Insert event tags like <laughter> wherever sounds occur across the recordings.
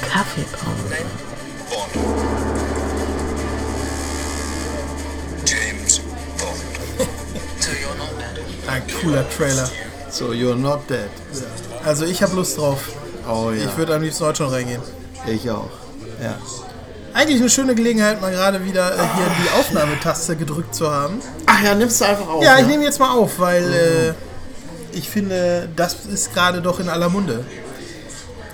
Kaffeepause. James Bond. <laughs> so you're not dead. Ein cooler Trailer. So, you're not dead. Also ich habe Lust drauf. Oh ja. Ich würde am liebsten heute schon reingehen. Ich auch. Ja. Eigentlich eine schöne Gelegenheit, mal gerade wieder äh, hier die Aufnahmetaste gedrückt zu haben. Ach ja, nimmst du einfach auf. Ja, ich nehme jetzt mal auf, weil äh, ich finde, das ist gerade doch in aller Munde.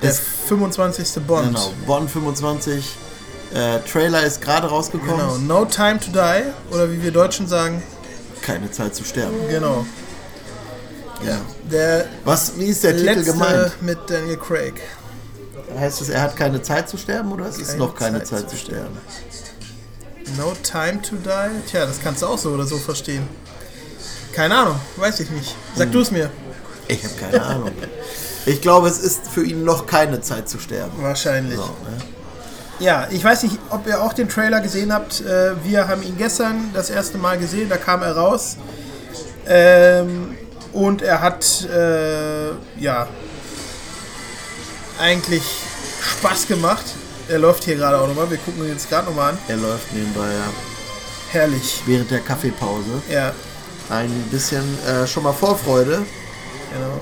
Der Es- 25. Bond. Genau, Bonn 25. Äh, Trailer ist gerade rausgekommen. Genau. No Time to Die. Oder wie wir Deutschen sagen. Keine Zeit zu sterben. Genau. Ja. Der Was, wie ist der Titel gemeint? mit Daniel Craig. Heißt es, er hat keine Zeit zu sterben oder es ist Keine noch keine Zeit Zeit, zu sterben? No Time to Die? Tja, das kannst du auch so oder so verstehen. Keine Ahnung, weiß ich nicht. Sag du es mir. Ich habe keine Ahnung. Ich glaube, es ist für ihn noch keine Zeit zu sterben. Wahrscheinlich. So, ne? Ja, ich weiß nicht, ob ihr auch den Trailer gesehen habt. Äh, Wir haben ihn gestern das erste Mal gesehen, da kam er raus. Ähm, und er hat, äh, ja, eigentlich Spaß gemacht. Er läuft hier gerade auch nochmal. Wir gucken ihn jetzt gerade nochmal an. Er läuft nebenbei ja, Herrlich. während der Kaffeepause. Ja, Ein bisschen äh, schon mal Vorfreude. genau.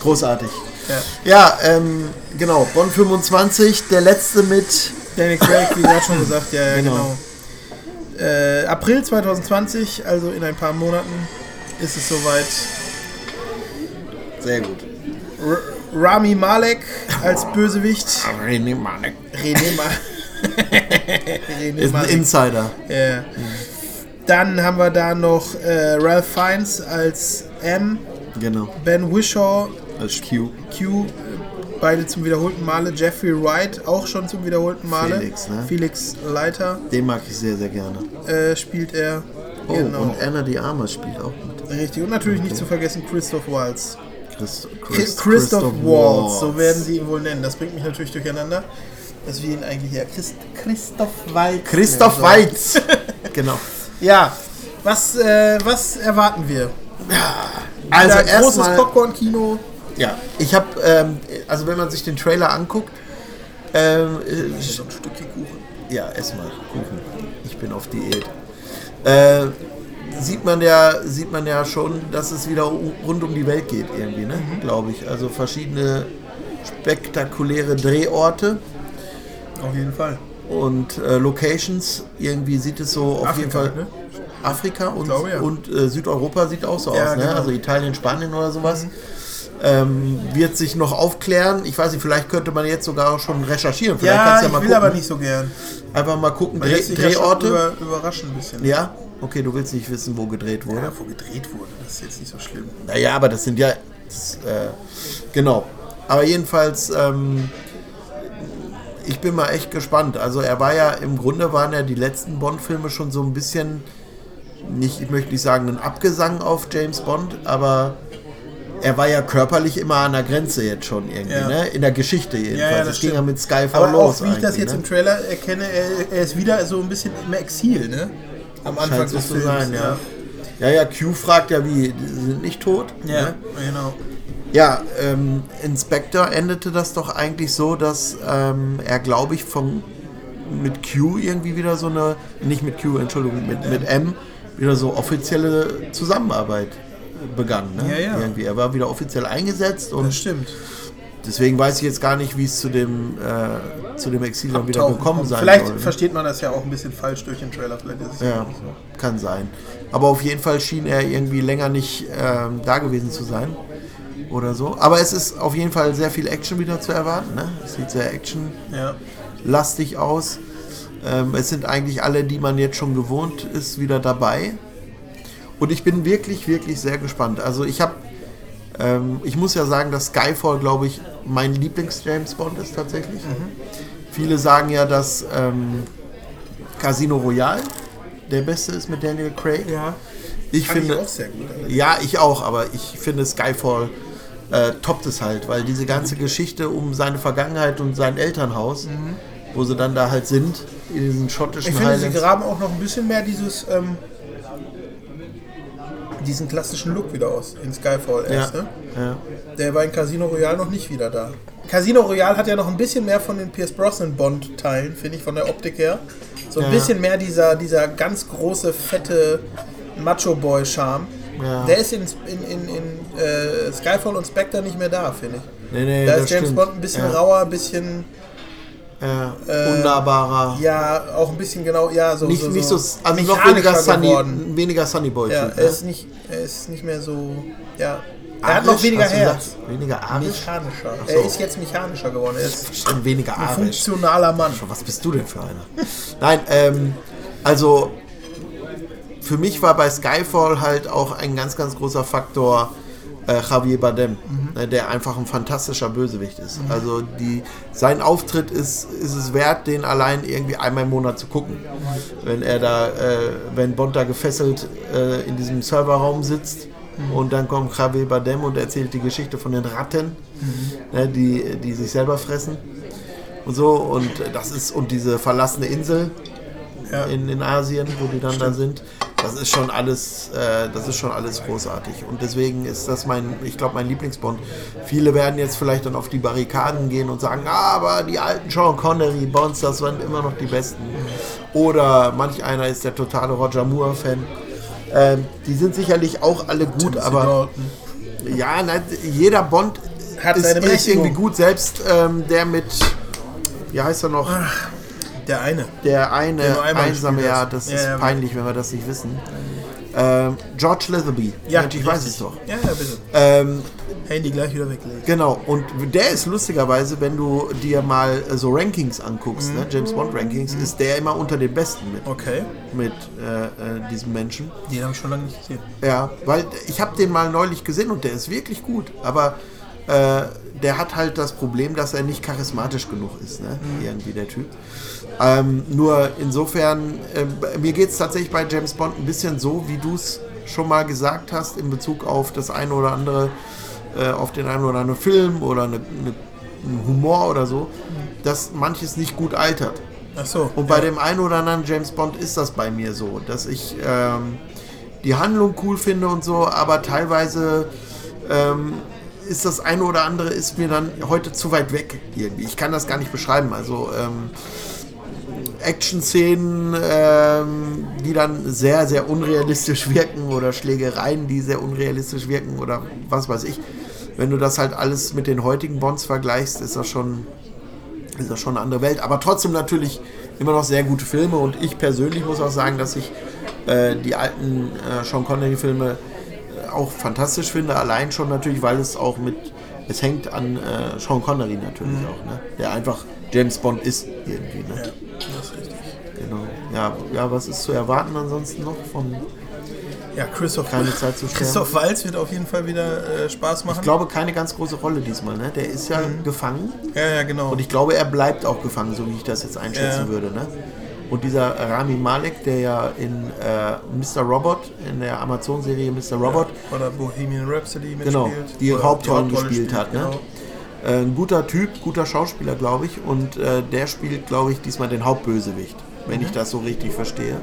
Großartig. Ja. Ja, ähm, genau. Bonn 25, der letzte mit. Daniel Craig, wie gerade schon gesagt, ja, ja Genau. genau. Äh, April 2020, also in ein paar Monaten, ist es soweit. Sehr gut. R Rami Malek als Bösewicht. René Manek. René, Ma <laughs> René Ist ein Malek. Insider. Ja. Dann haben wir da noch äh, Ralph Fiennes als M, Genau. Ben Wishaw, Als Q. Q, beide zum wiederholten Male, Jeffrey Wright auch schon zum wiederholten Male, Felix, ne? Felix Leiter Den mag ich sehr, sehr gerne. äh, spielt er. Oh, genau. und Anna de Armas spielt auch mit. Richtig. Und natürlich nicht zu vergessen Christoph Waltz. Christ Chris, Christoph Waltz, so werden sie ihn wohl nennen. Das bringt mich natürlich durcheinander, dass wir ihn eigentlich ja Christ, Christoph Waltz. Christoph. Waltz. <laughs> genau. Ja, was, äh, was erwarten wir? Also Wieder großes erstmal. Popcorn-Kino. Ja, ich habe, ähm, also wenn man sich den Trailer anguckt, ähm, äh, So ein Stückchen Kuchen. ja, erstmal Kuchen. Ich bin auf Diät. Äh, sieht man ja, sieht man ja schon, dass es wieder rund um die Welt geht irgendwie, ne? Mhm. Glaube ich. Also verschiedene spektakuläre Drehorte Auf jeden Fall. und äh, Locations. Irgendwie sieht es so auf jeden Afrika, Fall. ne? Afrika und, glaube, ja. und äh, Südeuropa sieht auch so Ja, aus, ne? genau. Mhm. Also Italien, Spanien oder sowas. Ähm, wird sich noch aufklären. Ich weiß nicht, vielleicht könnte man jetzt sogar auch schon recherchieren. Vielleicht Ja, kannst ich ja mal will gucken. aber nicht so gern. Einfach mal gucken, Dreh, sich ja Drehorte. über, überraschen ein bisschen. ja, okay, du willst nicht wissen, wo gedreht wurde. Ja, wo gedreht wurde, das ist jetzt nicht so schlimm. Naja, aber das sind ja. Das, äh, genau. Aber jedenfalls, ähm, ich bin mal echt gespannt. Also er war ja, im Grunde waren ja die letzten Bond-Filme schon so ein bisschen, nicht, ich möchte nicht sagen, ein Abgesang auf James Bond, aber er war ja körperlich immer an der Grenze jetzt schon irgendwie, Ja. ne? In der Geschichte jedenfalls. Ja, ja, das das ging ja mit Skyfall Aber los. auch, wie ich das jetzt ne? im Trailer erkenne, er, er ist wieder so ein bisschen im Exil, ne? Am Anfang so zu sein, ja. Ja, ja, Q fragt ja, wie, die sind nicht tot? Ja, ne? genau. Ja, ähm, Inspector endete das doch eigentlich so, dass ähm, er, glaube ich, vom, mit Q irgendwie wieder so eine, nicht mit Q, Entschuldigung, mit, mit M, wieder so offizielle Zusammenarbeit begann. Ne? Ja, ja. Irgendwie. Er war wieder offiziell eingesetzt und Das stimmt. Deswegen weiß ich jetzt gar nicht, wie es zu dem, äh, zu dem Exil dann wieder gekommen sein Vielleicht soll. versteht man das ja auch ein bisschen falsch durch den Trailer. Vielleicht ist es ja so. kann sein. Aber auf jeden Fall schien er irgendwie länger nicht ähm, da gewesen zu sein. Oder so. Aber es ist auf jeden Fall sehr viel Action wieder zu erwarten. Ne? Es sieht sehr actionlastig Ja. aus. Ähm, es sind eigentlich alle, die man jetzt schon gewohnt ist, wieder dabei. Und ich bin wirklich, wirklich sehr gespannt. Also ich habe, ähm, ich muss ja sagen, dass Skyfall, glaube ich, mein Lieblings-James Bond ist tatsächlich. Viele sagen ja, dass ähm, Casino Royale der beste ist mit Daniel Craig. ja. Ich Fand finde, ich auch sehr gut. allerdings. ja, ich auch, aber ich finde Skyfall äh, toppt es halt, weil diese ganze Geschichte um seine Vergangenheit und sein Elternhaus, wo sie dann da halt sind, in diesen schottischen Ich finde, sie Highlands. graben auch noch ein bisschen mehr dieses ähm, diesen klassischen Look wieder aus in Skyfall Ja. erst, ne? ja. Der war in Casino Royale noch nicht wieder da. Casino Royale hat ja noch ein bisschen mehr von den Pierce Brosnan Bond-Teilen, finde ich, von der Optik her. So ein Ja. bisschen mehr dieser, dieser ganz große, fette Macho-Boy-Charme. Der ist in, in, in, in äh, Skyfall und Spectre nicht mehr da, finde ich. Nee, nee, Da ist James stimmt. Bond ein bisschen rauer, ein bisschen, Ja. Äh, Unnahbarer. ja, auch ein bisschen genau, ja, so. nicht, so, nicht so, so also noch weniger Sunny, geworden. weniger Sunny Boy Ja, Typ. er ne? ist, nicht, er ist nicht mehr so, ja. Er hat noch Arisch? weniger Herz. Weniger arisch? Mechanischer. so. Er ist jetzt mechanischer geworden. Er ist Stimmt, weniger ein arisch. funktionaler Mann. Was bist du denn für einer? Nein, ähm, also für mich war bei Skyfall halt auch ein ganz, ganz großer Faktor äh, Javier Bardem, ne, der einfach ein fantastischer Bösewicht ist. Also die, sein Auftritt ist, ist es wert, den allein irgendwie einmal im Monat zu gucken. Wenn er da, äh, wenn Bond da gefesselt äh, in diesem Serverraum sitzt und dann kommt Javier Bardem und erzählt die Geschichte von den Ratten, ne, die, die sich selber fressen und so und das ist und diese verlassene Insel Ja. in, in Asien, wo die dann da sind, das ist schon alles, äh, das ist schon alles großartig und deswegen ist das mein, ich glaube mein Lieblingsbond. Viele werden jetzt vielleicht dann auf die Barrikaden gehen und sagen, ah, aber die alten Sean Connery Bonds, das waren immer noch die besten. Oder manch einer ist der totale Roger Moore Fan. Ähm, die sind sicherlich auch alle gut, aber Dalton. ja, nein, jeder Bond Hat ist, ist irgendwie gut. Selbst ähm, der mit, wie heißt er noch? Der eine. Der Der eine einmal einsame, ja, das Ja, ist ja, peinlich, wenn wir das nicht wissen. Ähm, George Leatherby. Mensch, ich weiß es doch. Ja, ja, bitte. Ähm, Handy gleich wieder weglegen. genau, und der ist lustigerweise, wenn du dir mal so Rankings anguckst, Mhm. ne, James Bond Rankings, ist der immer unter den Besten mit, Okay. mit äh, äh, diesem Menschen. Den habe ich schon lange nicht gesehen. Ja, weil ich habe den mal neulich gesehen und der ist wirklich gut, aber äh, der hat halt das Problem, dass er nicht charismatisch genug ist, ne? irgendwie der Typ. Ähm, nur insofern, äh, mir geht es tatsächlich bei James Bond ein bisschen so, wie du es schon mal gesagt hast, in Bezug auf das eine oder andere, äh, auf den einen oder anderen Film oder eine, eine, einen Humor oder so, dass manches nicht gut altert. Ach so. Und bei dem einen oder anderen James Bond ist das bei mir so, dass ich ähm, die Handlung cool finde und so, aber teilweise ähm, ist das eine oder andere ist mir dann heute zu weit weg irgendwie. Ich kann das gar nicht beschreiben. Also ähm, Action-Szenen, ähm, die dann sehr, sehr unrealistisch <laughs> wirken oder Schlägereien, die sehr unrealistisch wirken oder was weiß ich. Wenn du das halt alles mit den heutigen Bonds vergleichst, ist das schon ist das schon eine andere Welt. Aber trotzdem natürlich immer noch sehr gute Filme. Und ich persönlich muss auch sagen, dass ich äh, die alten äh, Sean Connery-Filme auch fantastisch finde. Allein schon natürlich, weil es auch mit, es hängt an äh, Sean Connery natürlich auch, ne? der einfach James Bond ist irgendwie. Ne? Das ist richtig. Genau. Ja, ja, was ist zu erwarten ansonsten noch von Ja, Christoph, Keine Zeit zu sterben. Christoph Walz wird auf jeden Fall wieder äh, Spaß machen. Ich glaube, keine ganz große Rolle diesmal. Ne? Der ist ja gefangen. ja, ja, genau. Und ich glaube, er bleibt auch gefangen, so wie ich das jetzt einschätzen Ja. würde. Ne? Und dieser Rami Malek, der ja in äh, Mr. Robot, in der Amazon-Serie Mr. Robot, Oder Bohemian Rhapsody mitspielt. genau, die Hauptrollen Hauptrolle gespielt spielt, hat. Ne? genau. Äh, ein guter Typ, guter Schauspieler, glaube ich. Und äh, der spielt, glaube ich, diesmal den Hauptbösewicht, wenn Mhm. ich das so richtig verstehe.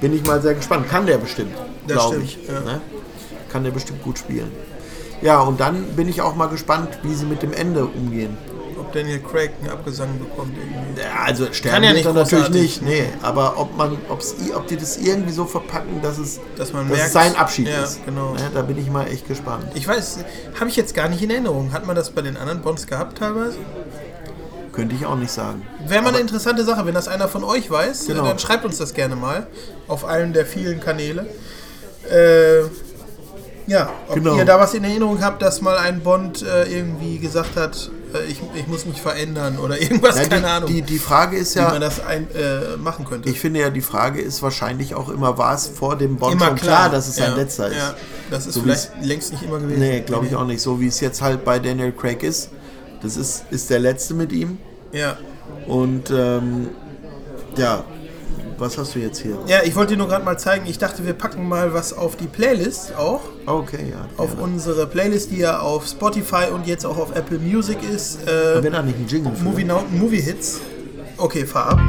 Bin ich mal sehr gespannt. Kann der bestimmt, glaube ich. ja. Ne? Kann der bestimmt gut spielen. Ja, und dann bin ich auch mal gespannt, wie sie mit dem Ende umgehen. Daniel Craig einen Abgesang bekommt irgendwie. Ja, also sterben Kann ja nicht natürlich nicht, nee. Aber ob man, ob's, ob die das irgendwie so verpacken, dass es, Dass man dass merkt, sein Abschied ja, ist. genau. Ne, da bin ich mal echt gespannt. Ich weiß, habe ich jetzt gar nicht in Erinnerung. Hat man das bei den anderen Bonds gehabt teilweise? Könnte ich auch nicht sagen. Wäre mal eine interessante Sache, wenn das einer von euch weiß, Genau. äh, dann schreibt uns das gerne mal auf allen der vielen Kanäle. Äh, ja, ob Genau. ihr da was in Erinnerung habt, dass mal ein Bond äh, irgendwie gesagt hat, ich, ich muss mich verändern oder <laughs> irgendwas, Ja, keine die, Ahnung, Die, die Frage ist wie man ja, das ein, äh, machen könnte. ich finde ja, die Frage ist wahrscheinlich auch immer, war es vor dem Bond immer schon klar, dass es sein ja, letzter ist? Ja, das ist So vielleicht längst nicht immer gewesen. Nee, glaube ich auch nicht. So wie es jetzt halt bei Daniel Craig ist. Das ist, ist der letzte mit ihm. Ja. Und ähm, ja, was hast du jetzt hier? Ja, ich wollte dir nur gerade mal zeigen, ich dachte, wir packen mal was auf die Playlist auch. Okay, ja. Auf ja. unsere Playlist, die ja auf Spotify und jetzt auch auf Apple Music ist. Äh, Haben da nicht einen Jingle für? Movie, ne? Now, Movie Hits. Okay, fahr ab.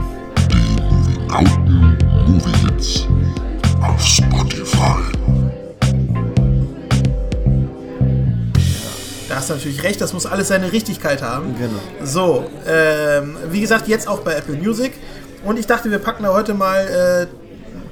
Die alten Movie Hits auf Spotify. Da hast du natürlich recht, das muss alles seine Richtigkeit haben. Genau. So, ähm, wie gesagt, jetzt auch bei Apple Music. Und ich dachte, wir packen da heute mal äh,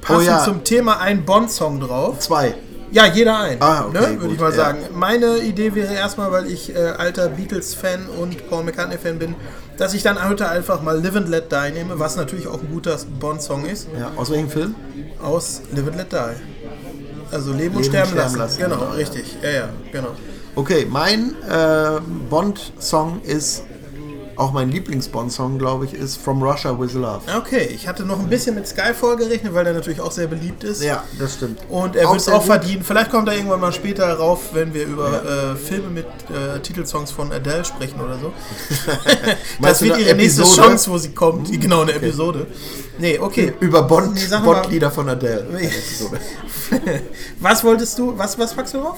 passend Oh ja. zum Thema einen Bond-Song drauf. Zwei. Ja, jeder ein. Ah, okay, ne, würde ich mal ja. sagen. Meine Idee wäre erstmal, weil ich äh, alter Beatles-Fan und Paul McCartney-Fan bin, dass ich dann heute einfach mal Live and Let Die nehme, was natürlich auch ein guter Bond-Song ist, Ja, aus welchem Film? aus Live and Let Die. Also Leben und Leben sterben, sterben lassen. lassen, Genau, genau, ja. richtig. Ja, ja, genau. Okay, mein äh, Bond-Song ist, auch mein Lieblings-Bond-Song, glaube ich, ist From Russia with Love. Okay, ich hatte noch ein bisschen mit Skyfall gerechnet, weil der natürlich auch sehr beliebt ist. Ja, das stimmt. Und er wird es auch verdienen. Vielleicht kommt er irgendwann mal später rauf, wenn wir über äh, Filme mit äh, Titelsongs von Adele sprechen oder so. <laughs> das wird ihre nächste? Chance, wo sie kommt. Genau, eine Episode. Nee, okay. Über Bond, Nee, Bond-Lieder von Adele. <laughs> Was wolltest du, was, was packst du drauf?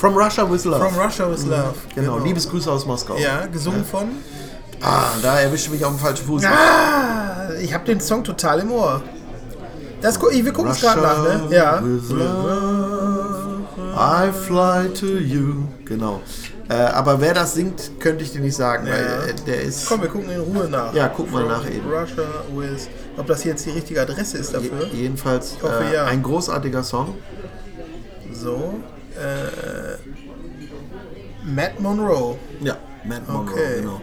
From Russia with Love. From Russia with Love. genau, Liebesgrüße aus Moskau. Ja, gesungen von. Ah, da erwischte mich auf dem falschen Fuß. Ah, ich habe den Song total im Ohr. Das, gu- wir gucken es gerade nach, ne? Ja. with love, I fly to you. Genau. Äh, aber wer das singt, könnte ich dir nicht sagen, weil Ja. äh, der ist. Komm, wir gucken in Ruhe nach. Ja, guck mal nach eben. Russia with. Ob das jetzt die richtige Adresse ist dafür? Je- Jedenfalls hoffe, äh, ja. ein großartiger Song. So. Äh, Matt Monroe. Ja, Matt Monroe, Okay. genau.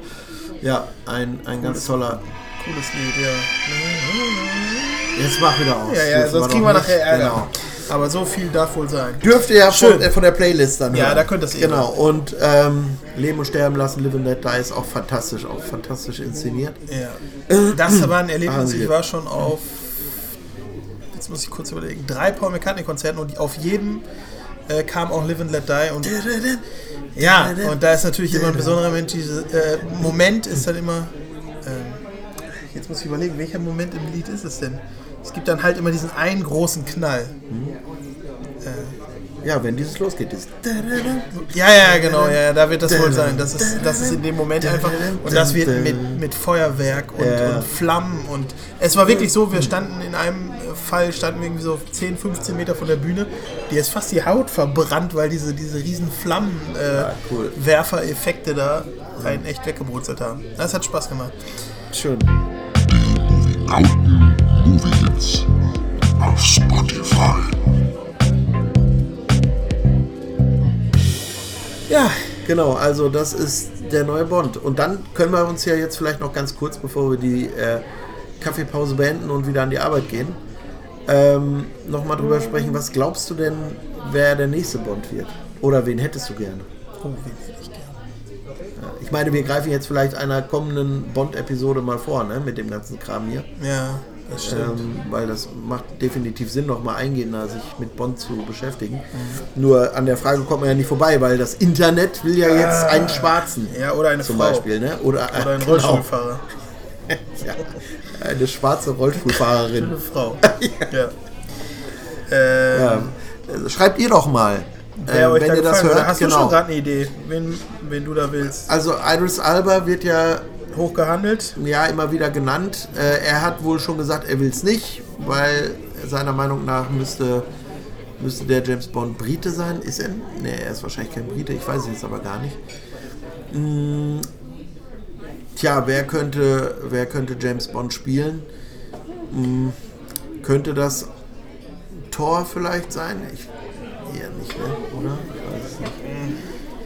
Ja, ein, ein ganz toller. Cooles Lied, ja. Jetzt mach wieder aus. Ja, ja, Dürfen sonst kriegen wir nachher Ärger. Genau. Aber so viel darf wohl sein. Dürft ihr ja von, Schön. äh, von der Playlist dann Ja, hören. da könnt ihr es eh Genau, und ähm, Leben und Sterben lassen, Live and Let Die ist auch fantastisch, auch fantastisch inszeniert. Ja. Das war ein Erlebnis. Ich war schon auf, jetzt muss ich kurz überlegen, drei Paul McCartney-Konzerten und auf jedem äh, kam auch Live and Let Die. Und ja, und da ist natürlich immer ein besonderer Moment. Diese, äh, Moment ist dann immer. Ähm, jetzt muss ich überlegen, welcher Moment im Lied ist es denn? Es gibt dann halt immer diesen einen großen Knall. Ja, wenn dieses losgeht, dieses Ja, ja, genau, ja, ja, da wird das wohl sein. Das ist, das ist in dem Moment einfach. Und das wird mit, mit Feuerwerk und, Ja. und Flammen. Und es war wirklich so, wir standen in einem Fall, standen wir irgendwie so 10, 15 Meter von der Bühne. Die ist fast die Haut verbrannt, weil diese, diese riesen Flammenwerfer äh, cool. Werfereffekte da einen echt weggebrutzelt haben. Das hat Spaß gemacht. schön. Lauten Movie Hits auf Spotify. Ja, Genau, also das ist der neue Bond. Und dann können wir uns ja jetzt vielleicht noch ganz kurz, bevor wir die äh, Kaffeepause beenden und wieder an die Arbeit gehen, ähm, nochmal drüber sprechen. Was glaubst du denn, wer der nächste Bond wird? Oder wen hättest du gerne? oh, wie hätte ich gern. Ich meine, wir greifen jetzt vielleicht einer kommenden Bond-Episode mal vor, ne, mit dem ganzen Kram hier. Ja, das stimmt. Ähm, weil das macht definitiv Sinn, noch mal eingehender sich mit Bond zu beschäftigen. Nur an der Frage kommt man ja nicht vorbei, weil das Internet will ja jetzt einen Schwarzen ja, oder eine zum Frau. Beispiel, ne? Oder, Oder ein <laughs> genau. Rollstuhlfahrer. <laughs> Ja, eine schwarze Rollstuhlfahrerin. Eine Frau. <laughs> ja. Ähm, Ja, schreibt ihr doch mal, äh, wenn da ihr das hört. Hast du genau. schon gerade eine Idee, wen, wen du da willst? Also Idris Alba wird ja Hochgehandelt? ja immer wieder genannt. Äh, er hat wohl schon gesagt, er will es nicht, weil seiner Meinung nach müsste, müsste der James Bond Brite sein. Ist er? Nee, er ist wahrscheinlich kein Brite, ich weiß es jetzt aber gar nicht. Tja, wer könnte, wer könnte James Bond spielen? Mm, könnte das Thor vielleicht sein? Ich, eher nicht, ne? oder? Ich weiß es nicht.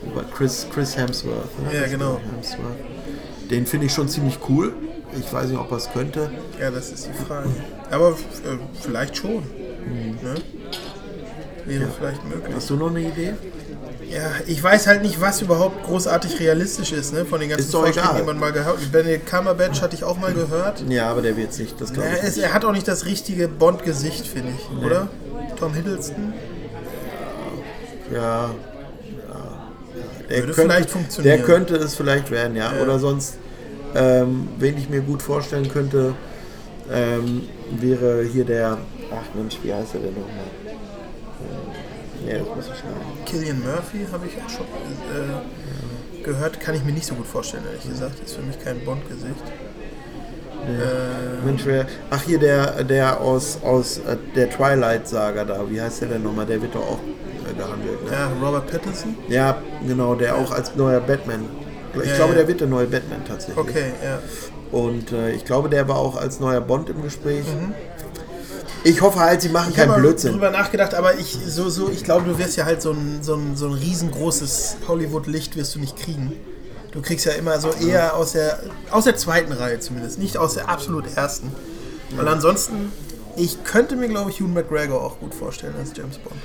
Aber Chris, Chris Hemsworth. ne? Ja, genau. Hemsworth. Den finde ich schon ziemlich cool. Ich weiß nicht, ob er es könnte. Ja, das ist die Frage. Aber äh, vielleicht schon. Ne? Wäre vielleicht möglich. Hast du noch eine Idee? Ja, ich weiß halt nicht, was überhaupt großartig realistisch ist, ne? Von den ganzen Ist Vorschlägen, die man mal gehört hat. Benedict Cumberbatch hatte ich auch mal gehört. Ja, aber der wird es nicht. Das glaube Ja, ich nicht. er hat auch nicht das richtige Bond-Gesicht, finde ich, oder? Tom Hiddleston? Ja. ja. Der Würde vielleicht funktionieren. Der könnte es vielleicht werden, ja. Ja. Oder sonst, ähm, wen ich mir gut vorstellen könnte, ähm, wäre hier der. Ach Mensch, wie heißt er denn nochmal? Ja, das muss ich. Killian Murphy habe ich auch schon äh, gehört. Kann ich mir nicht so gut vorstellen, ehrlich gesagt. Ist für mich kein Bond-Gesicht. Äh, Mensch, wer. Ach, hier der, der aus, aus äh, der Twilight-Saga da. Wie heißt der denn nochmal? Der wird doch auch äh, gehandelt. Ne? Ja, Robert Pattinson. Ja, genau, der auch als neuer Batman. Ich Ja, glaube, ja. der wird der neue Batman tatsächlich. Okay, ja. Und äh, ich glaube, der war auch als neuer Bond im Gespräch. Ich hoffe halt, sie machen. Ich habe keinen Blödsinn. drüber nachgedacht, aber ich, so, so, ich glaube, du wirst ja halt so ein, so ein, so ein riesengroßes Hollywood-Licht wirst du nicht kriegen. Du kriegst ja immer so eher aus der, aus der zweiten Reihe zumindest, nicht aus der absolut ersten. Weil ansonsten, ich könnte mir, glaube ich, Hugh McGregor auch gut vorstellen als James Bond.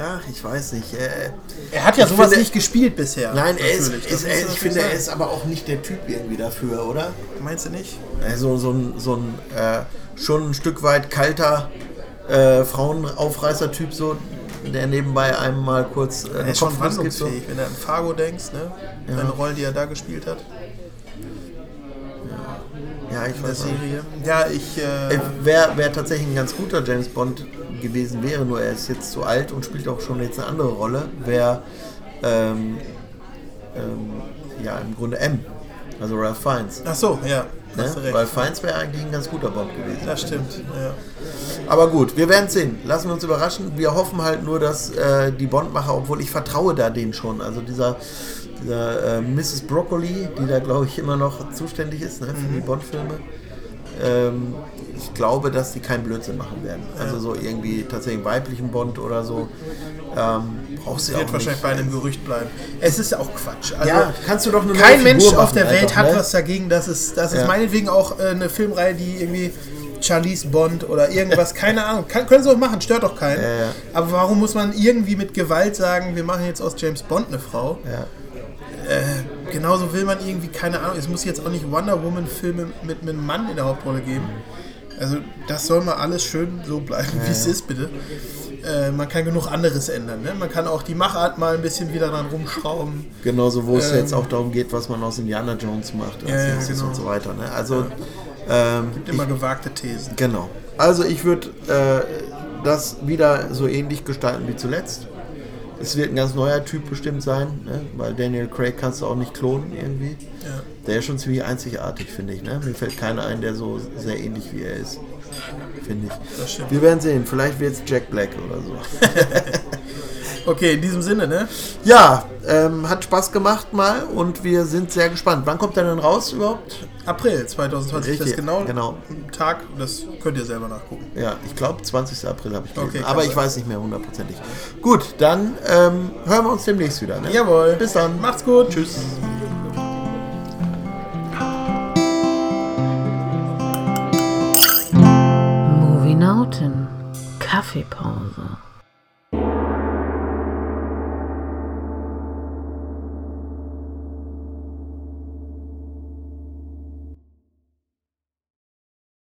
Ach, ich weiß nicht. Äh, Er hat ja sowas finde- nicht gespielt bisher. nein, er ist, ist, er, ich finde, er sagen. ist aber auch nicht der Typ irgendwie dafür, oder? Meinst du nicht? Also so ein, so ein äh, schon ein Stück weit kalter äh, Frauenaufreißer-Typ, so, der nebenbei einem mal kurz äh, Er eine ist schon gibt, so. wandlungsfähig, wenn du an Fargo denkst, ne? Seine Rollen, die er da gespielt hat Ja, ich in der. Serie. Ja, ich. Äh, Äh, Wer, wer tatsächlich ein ganz guter James Bond gewesen wäre, nur er ist jetzt zu alt und spielt auch schon jetzt eine andere Rolle, wäre ähm, ähm, ja im Grunde M. Also Ralph Fiennes. ach so, ja. Ne? Ralph Fiennes wäre eigentlich ein ganz guter Bond gewesen. Das stimmt, ja. Aber gut, wir werden sehen. Lassen wir uns überraschen. Wir hoffen halt nur, dass äh, die Bondmacher, obwohl ich vertraue da denen schon, also dieser, dieser äh, Mrs. Broccoli, die da glaube ich immer noch zuständig ist ne, für die Bond-Filme, ähm, ich glaube, dass die keinen Blödsinn machen werden. Also so irgendwie tatsächlich weiblichen Bond oder so. Ähm, brauchst du ja Wird auch wahrscheinlich nicht. bei einem Gerücht bleiben. Es ist ja auch Quatsch. Also, Ja, kannst du doch neue kein Mensch auf machen der Welt einfach, hat ne? was dagegen, dass es, dass es Ja. meinetwegen auch äh, eine Filmreihe, die irgendwie Charlize Bond oder irgendwas, <laughs> keine Ahnung, kann, können sie auch machen, stört doch keinen. Ja, ja. Aber warum muss man irgendwie mit Gewalt sagen, wir machen jetzt aus James Bond eine Frau? Ja. Äh, genauso will man irgendwie, keine Ahnung, es muss jetzt auch nicht Wonder Woman Filme mit, mit einem Mann in der Hauptrolle geben. Also das soll mal alles schön so bleiben, wie es ist, bitte. Äh, man kann genug anderes ändern. Ne? Man kann auch die Machart mal ein bisschen wieder dran rumschrauben. Genauso, wo es Ähm, jetzt auch darum geht, was man aus Indiana Jones macht als Ja, ja, genau. und so weiter. Ne? Also, ähm, Gibt immer gewagte Thesen. Genau. Also ich würde äh, das wieder so ähnlich gestalten wie zuletzt. Es wird ein ganz neuer Typ bestimmt sein, ne? weil Daniel Craig kannst du auch nicht klonen irgendwie. Ja. Der ist schon ziemlich einzigartig, finde ich. Ne? Mir fällt keiner ein, der so sehr ähnlich wie er ist. Finde ich. Wir werden sehen. Vielleicht wird es Jack Black oder so. <laughs> Okay, in diesem Sinne, ne? ja, ähm, hat Spaß gemacht mal und wir sind sehr gespannt. Wann kommt er denn raus überhaupt? April 2020, das Richtig, ist genau, genau. ein Tag, das könnt ihr selber nachgucken. Ja, ich glaube 20. April habe ich gelesen. Okay, aber ich sein. weiß nicht mehr hundertprozentig. Gut, dann ähm, hören wir uns demnächst wieder. Ne? Jawohl. Bis dann. Macht's gut. Tschüss. Movie Nauten. Kaffeepause.